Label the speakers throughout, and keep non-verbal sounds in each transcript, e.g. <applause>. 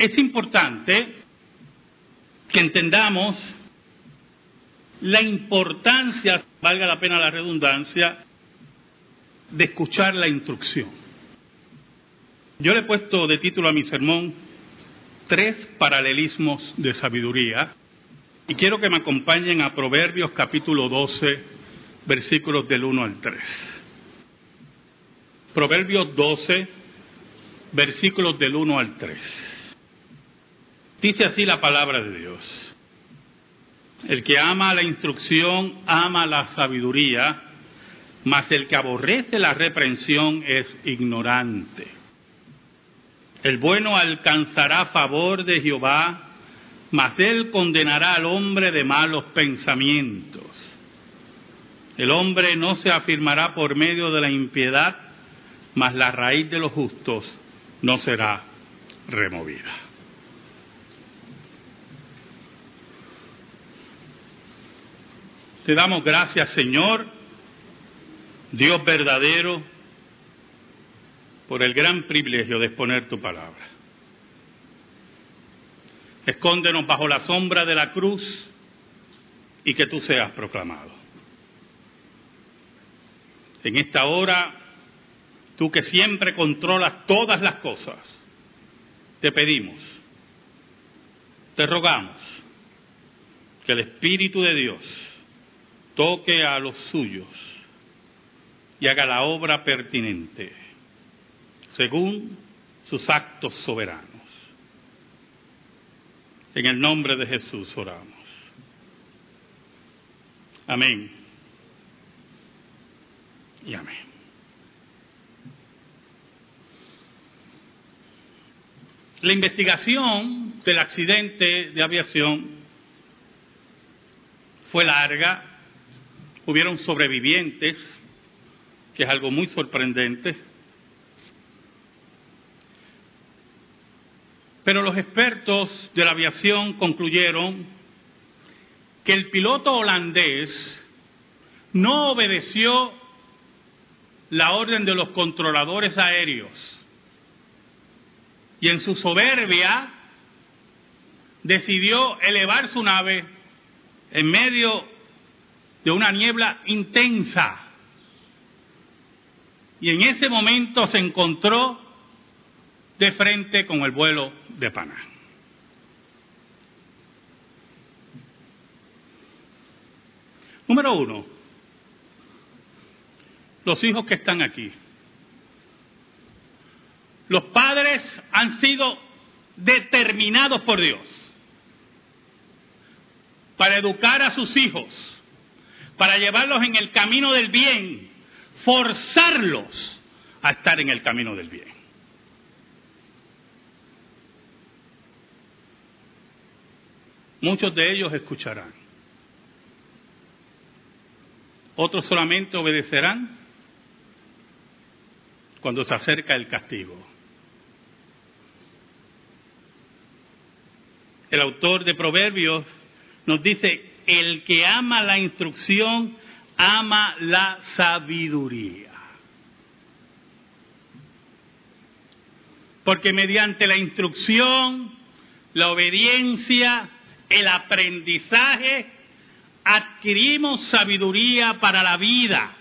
Speaker 1: es importante que entendamos la importancia, valga la pena la redundancia, de escuchar la instrucción. Yo le he puesto de título a mi sermón tres paralelismos de sabiduría y quiero que me acompañen a Proverbios capítulo 12, versículos del 1 al 3. Proverbios 12, versículos del 1 al 3. Dice así la palabra de Dios. El que ama la instrucción ama la sabiduría, mas el que aborrece la reprensión es ignorante. El bueno alcanzará favor de Jehová, mas él condenará al hombre de malos pensamientos. El hombre no se afirmará por medio de la impiedad, mas la raíz de los justos no será removida. Te damos gracias, Señor, Dios verdadero, por el gran privilegio de exponer tu palabra. Escóndenos bajo la sombra de la cruz y que tú seas proclamado. En esta hora, tú que siempre controlas todas las cosas, te pedimos, te rogamos que el Espíritu de Dios toque a los suyos y haga la obra pertinente, según sus actos soberanos. En el nombre de Jesús oramos. Amén. Y amén. La investigación del accidente de aviación fue larga hubieron sobrevivientes, que es algo muy sorprendente. Pero los expertos de la aviación concluyeron que el piloto holandés no obedeció la orden de los controladores aéreos y en su soberbia decidió elevar su nave en medio de una niebla intensa. Y en ese momento se encontró de frente con el vuelo de Panamá. Número uno, los hijos que están aquí. Los padres han sido determinados por Dios para educar a sus hijos para llevarlos en el camino del bien, forzarlos a estar en el camino del bien. Muchos de ellos escucharán. Otros solamente obedecerán cuando se acerca el castigo. El autor de Proverbios nos dice, el que ama la instrucción ama la sabiduría. Porque mediante la instrucción, la obediencia, el aprendizaje, adquirimos sabiduría para la vida.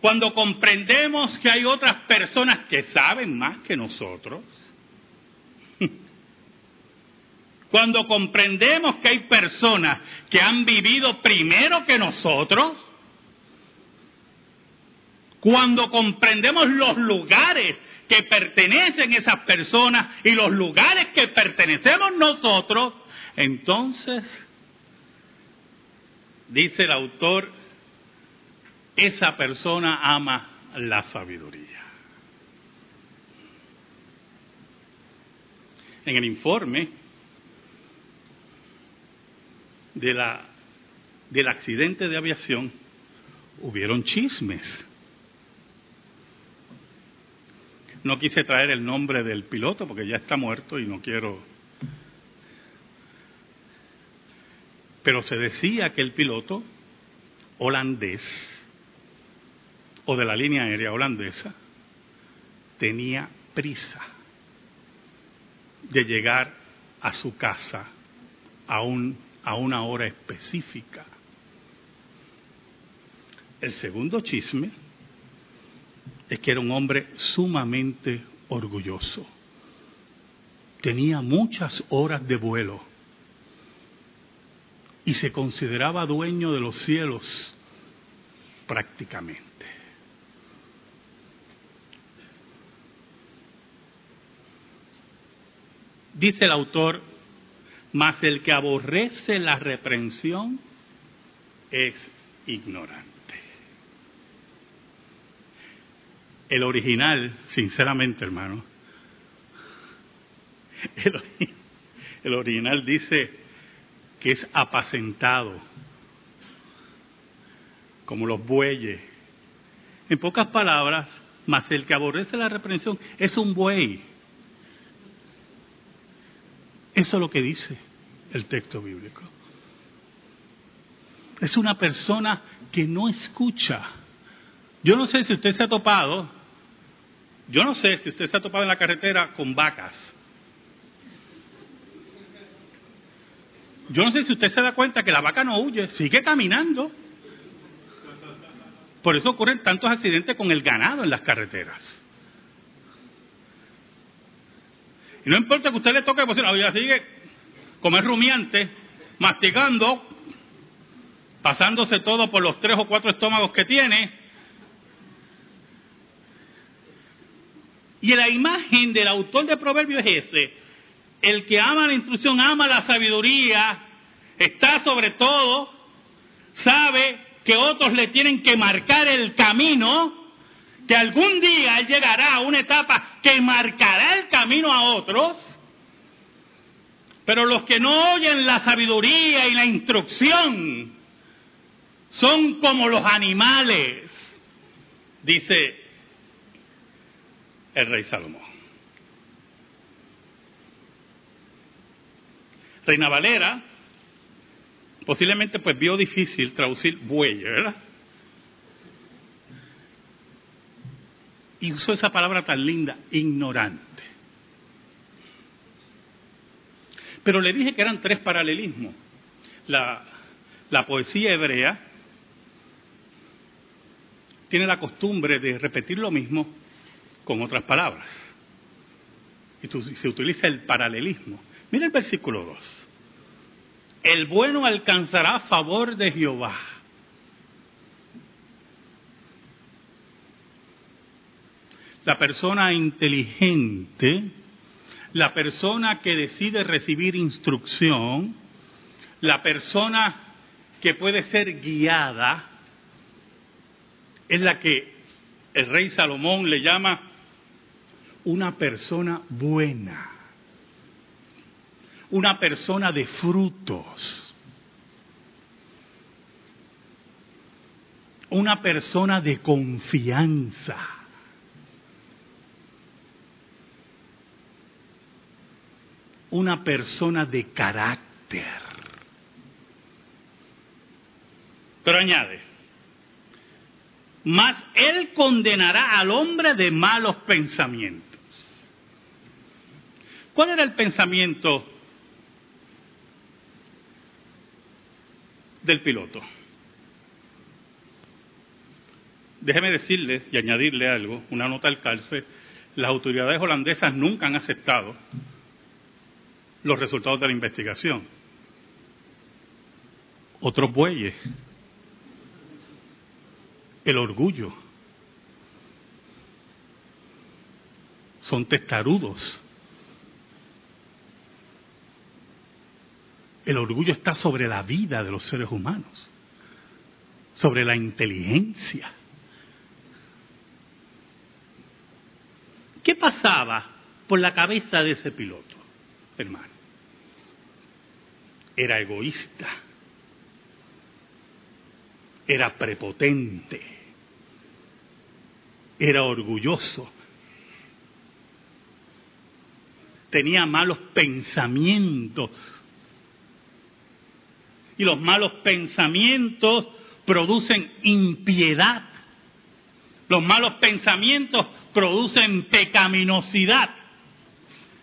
Speaker 1: Cuando comprendemos que hay otras personas que saben más que nosotros, <laughs> Cuando comprendemos que hay personas que han vivido primero que nosotros, cuando comprendemos los lugares que pertenecen esas personas y los lugares que pertenecemos nosotros, entonces, dice el autor, esa persona ama la sabiduría. En el informe de la, del accidente de aviación, hubieron chismes. No quise traer el nombre del piloto porque ya está muerto y no quiero... Pero se decía que el piloto holandés o de la línea aérea holandesa tenía prisa de llegar a su casa a, a una hora específica. El segundo chisme es que era un hombre sumamente orgulloso. Tenía muchas horas de vuelo y se consideraba dueño de los cielos prácticamente. Dice el autor, mas el que aborrece la reprensión es ignorante. El original, sinceramente hermano, <laughs> el, original dice que es apacentado, como los bueyes. En pocas palabras, mas el que aborrece la reprensión es un buey. Eso es lo que dice el texto bíblico. Es una persona que no escucha. Yo no sé si usted se ha topado, yo no sé si usted se ha topado en la carretera con vacas. Yo no sé si usted se da cuenta que la vaca no huye, sigue caminando. Por eso ocurren tantos accidentes con el ganado en las carreteras. Y no importa que usted le toque, pues la sigue como es rumiante, masticando, pasándose todo por los tres o cuatro estómagos que tiene. Y la imagen del autor de Proverbios es ese. El que ama la instrucción, ama la sabiduría, está sobre todo, sabe que otros le tienen que marcar el camino que algún día él llegará a una etapa que marcará el camino a otros, pero los que no oyen la sabiduría y la instrucción son como los animales, dice el rey Salomón. Reina Valera posiblemente pues vio difícil traducir buey, ¿verdad? Y usó esa palabra tan linda, ignorante. Pero le dije que eran tres paralelismos. La, la poesía hebrea tiene la costumbre de repetir lo mismo con otras palabras. Y se utiliza el paralelismo. Mira el versículo 2. El bueno alcanzará favor de Jehová la persona inteligente, la persona que decide recibir instrucción, la persona que puede ser guiada, es la que el rey Salomón le llama una persona buena, una persona de frutos, una persona de confianza una persona de carácter. Pero añade, mas él condenará al hombre de malos pensamientos. ¿Cuál era el pensamiento del piloto? Déjeme decirle y añadirle algo, una nota al calce, las autoridades holandesas nunca han aceptado los resultados de la investigación. Otros bueyes. El orgullo. Son testarudos. El orgullo está sobre la vida de los seres humanos, sobre la inteligencia. ¿Qué pasaba por la cabeza de ese piloto, hermano? Era egoísta, era prepotente, era orgulloso, tenía malos pensamientos. Y los malos pensamientos producen impiedad. Los malos pensamientos producen pecaminosidad.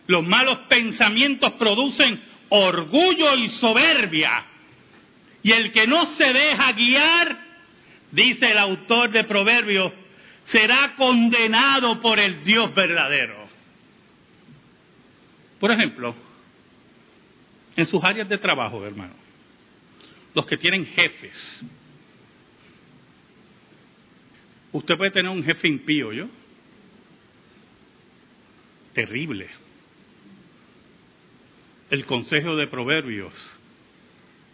Speaker 1: Los malos pensamientos producen orgullo y soberbia. Y el que no se deja guiar, dice el autor de Proverbios, será condenado por el Dios verdadero. Por ejemplo, en sus áreas de trabajo, hermano, los que tienen jefes. Usted puede tener un jefe impío, ¿yo? Terrible. El consejo de Proverbios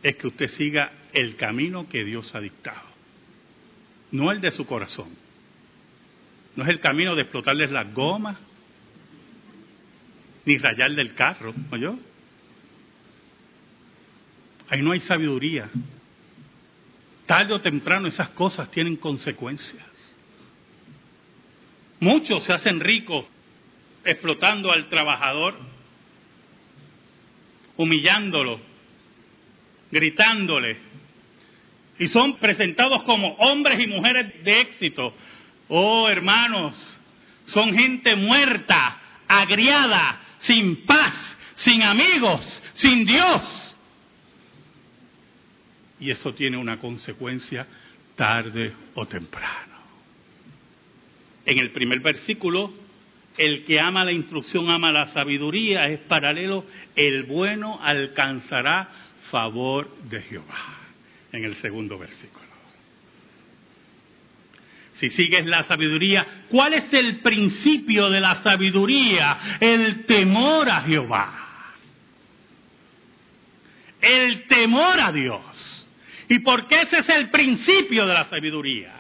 Speaker 1: es que usted siga el camino que Dios ha dictado, no el de su corazón. No es el camino de explotarles las gomas, ni rayarle el carro, ¿no yo? Ahí no hay sabiduría. Tarde o temprano esas cosas tienen consecuencias. Muchos se hacen ricos explotando al trabajador, humillándolo, gritándole, y son presentados como hombres y mujeres de éxito. Oh, hermanos, son gente muerta, agriada, sin paz, sin amigos, sin Dios. Y eso tiene una consecuencia tarde o temprano. En el primer versículo, el que ama la instrucción ama la sabiduría, es paralelo, el bueno alcanzará favor de Jehová. En el segundo versículo. Si sigues la sabiduría, ¿cuál es el principio de la sabiduría? El temor a Jehová. El temor a Dios. ¿Y por qué ese es el principio de la sabiduría?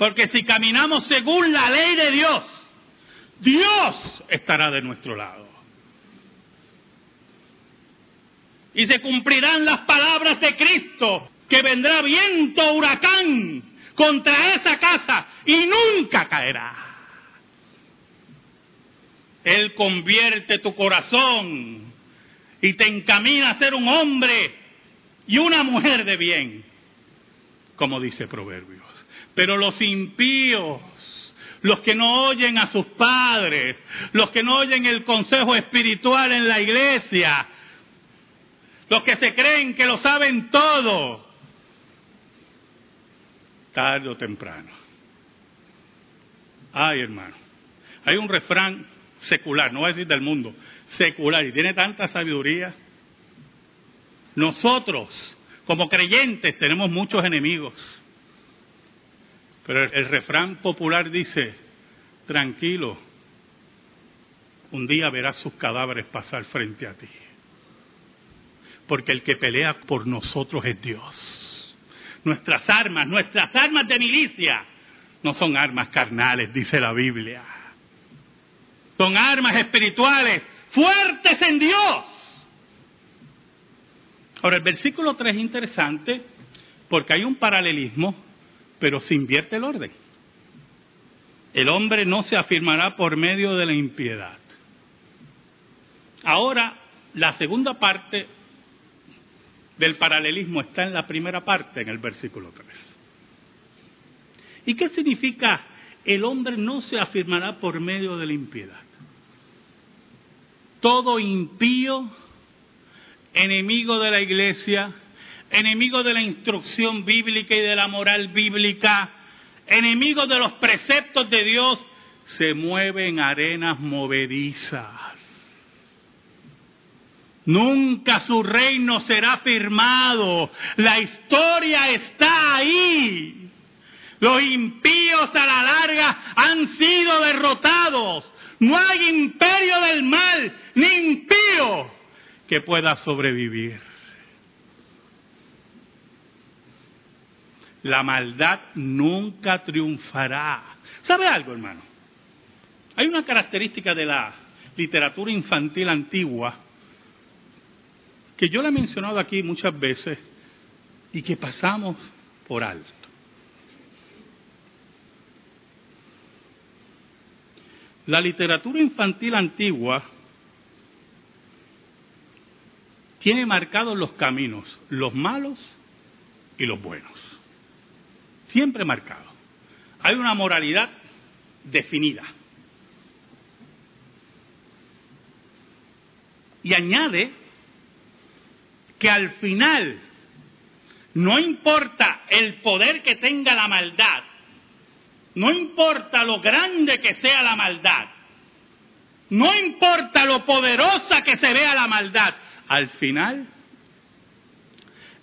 Speaker 1: Porque si caminamos según la ley de Dios, Dios estará de nuestro lado. Y se cumplirán las palabras de Cristo, que vendrá viento huracán contra esa casa y nunca caerá. Él convierte tu corazón y te encamina a ser un hombre y una mujer de bien, como dice Proverbios. Pero los impíos, los que no oyen a sus padres, los que no oyen el consejo espiritual en la iglesia, los que se creen que lo saben todo, tarde o temprano. Ay, hermano, hay un refrán secular, no voy a decir del mundo, secular, y tiene tanta sabiduría. Nosotros, como creyentes, tenemos muchos enemigos. Pero el, refrán popular dice, tranquilo, un día verás sus cadáveres pasar frente a ti. Porque el que pelea por nosotros es Dios. Nuestras armas, nuestras armas de milicia, no son armas carnales, dice la Biblia. Son armas espirituales, fuertes en Dios. Ahora, el versículo 3 es interesante porque hay un paralelismo pero se invierte el orden. El hombre no se afirmará por medio de la impiedad. Ahora, la segunda parte del paralelismo está en la primera parte, en el versículo 3. ¿Y qué significa el hombre no se afirmará por medio de la impiedad? Todo impío, enemigo de la iglesia, enemigo de la instrucción bíblica y de la moral bíblica, enemigo de los preceptos de Dios, se mueve en arenas movedizas. Nunca su reino será firmado. La historia está ahí. Los impíos a la larga han sido derrotados. No hay imperio del mal ni impío que pueda sobrevivir. La maldad nunca triunfará. ¿Sabe algo, hermano? Hay una característica de la literatura infantil antigua que yo le he mencionado aquí muchas veces y que pasamos por alto. La literatura infantil antigua tiene marcados los caminos, los malos y los buenos siempre marcado. Hay una moralidad definida. Y añade que al final no importa el poder que tenga la maldad, no importa lo grande que sea la maldad, no importa lo poderosa que se vea la maldad, al final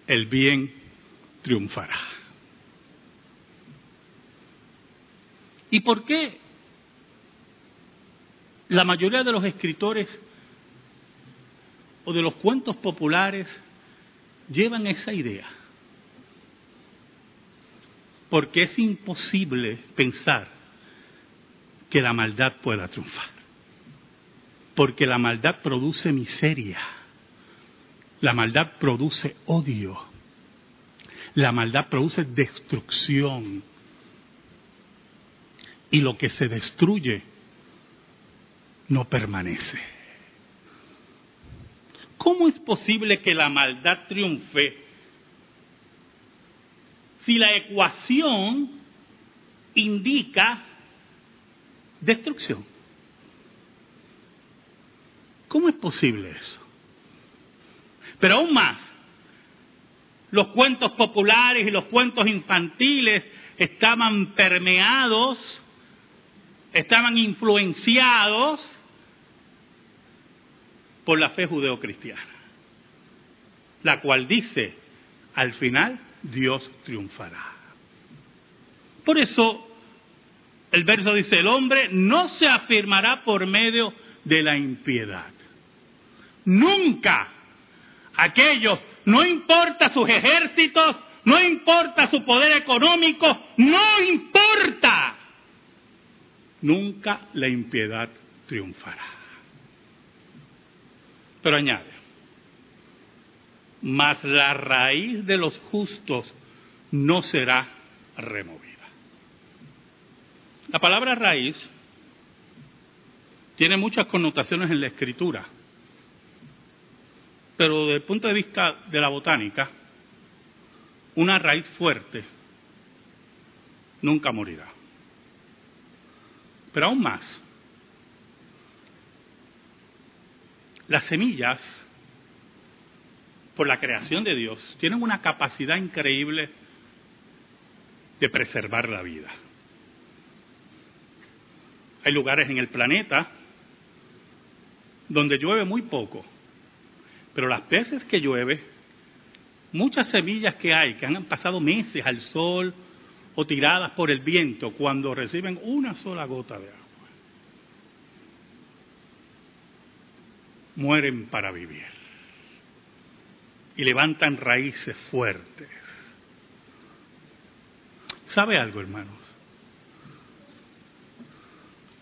Speaker 1: el bien triunfará. ¿Y por qué la mayoría de los escritores o de los cuentos populares llevan esa idea? Porque es imposible pensar que la maldad pueda triunfar. Porque la maldad produce miseria. La maldad produce odio. La maldad produce destrucción. Y lo que se destruye no permanece. ¿Cómo es posible que la maldad triunfe si la ecuación indica destrucción? ¿Cómo es posible eso? Pero aún más, los cuentos populares y los cuentos infantiles estaban permeados, estaban influenciados por la fe judeocristiana, la cual dice, al final Dios triunfará. Por eso el verso dice, el hombre no se afirmará por medio de la impiedad. Nunca aquellos, no importa sus ejércitos, no importa su poder económico, no importa. Nunca la impiedad triunfará. Pero añade, mas la raíz de los justos no será removida. La palabra raíz tiene muchas connotaciones en la escritura. Pero desde el punto de vista de la botánica, una raíz fuerte nunca morirá. Pero aún más, las semillas, por la creación de Dios, tienen una capacidad increíble de preservar la vida. Hay lugares en el planeta donde llueve muy poco pero las veces que llueve, muchas semillas que hay, que han pasado meses al sol o tiradas por el viento, cuando reciben una sola gota de agua, mueren para vivir y levantan raíces fuertes. ¿Sabe algo, hermanos?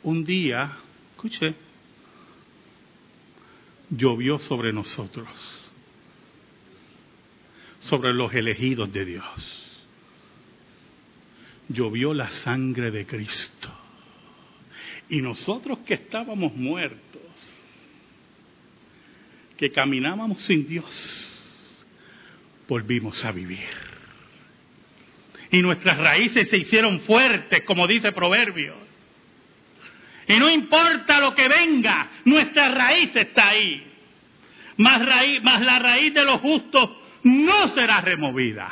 Speaker 1: Un día, escuche, llovió sobre nosotros, sobre los elegidos de Dios. Llovió la sangre de Cristo. Y nosotros que estábamos muertos, que caminábamos sin Dios, volvimos a vivir. Y nuestras raíces se hicieron fuertes, como dice Proverbios. Y no importa lo que venga, nuestra raíz está ahí. Más, la raíz de los justos no será removida.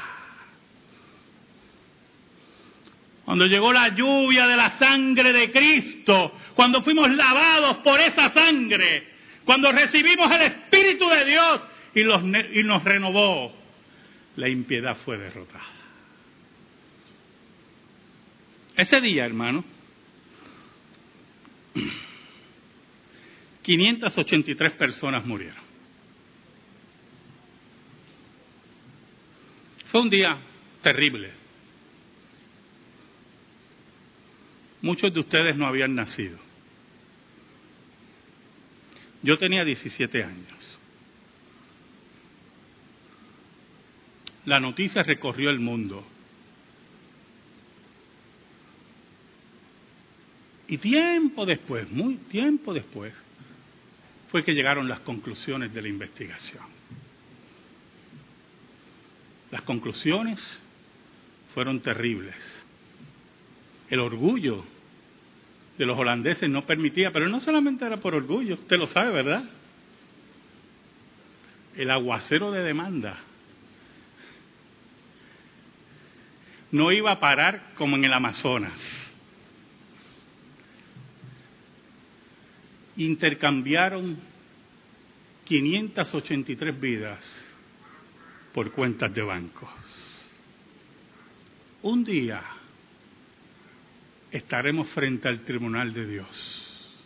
Speaker 1: Cuando llegó la lluvia de la sangre de Cristo, cuando fuimos lavados por esa sangre, cuando recibimos el Espíritu de Dios y, nos renovó, la impiedad fue derrotada. Ese día, hermano, <clears throat> 583 personas murieron. Fue un día terrible. Muchos de ustedes no habían nacido. Yo tenía 17 años. La noticia recorrió el mundo. Y tiempo después, muy tiempo después, fue que llegaron las conclusiones de la investigación. Las conclusiones fueron terribles. El orgullo de los holandeses no permitía, pero no solamente era por orgullo, usted lo sabe, ¿verdad? el aguacero de demanda no iba a parar como en el Amazonas. Intercambiaron 583 vidas por cuentas de bancos. Un día estaremos frente al tribunal de Dios.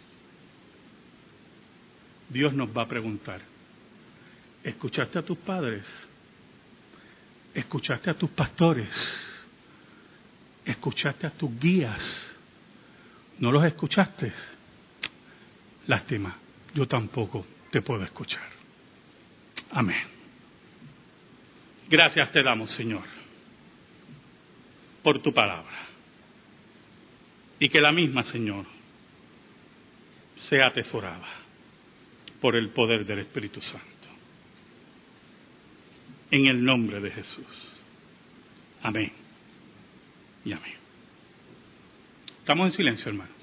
Speaker 1: Dios nos va a preguntar, ¿escuchaste a tus padres? ¿Escuchaste a tus pastores? ¿Escuchaste a tus guías? ¿No los escuchaste? Lástima, yo tampoco te puedo escuchar. Amén. Gracias te damos, Señor, por tu palabra. Y que la misma, Señor, sea atesorada por el poder del Espíritu Santo. En el nombre de Jesús. Amén. Y amén. Estamos en silencio, hermano.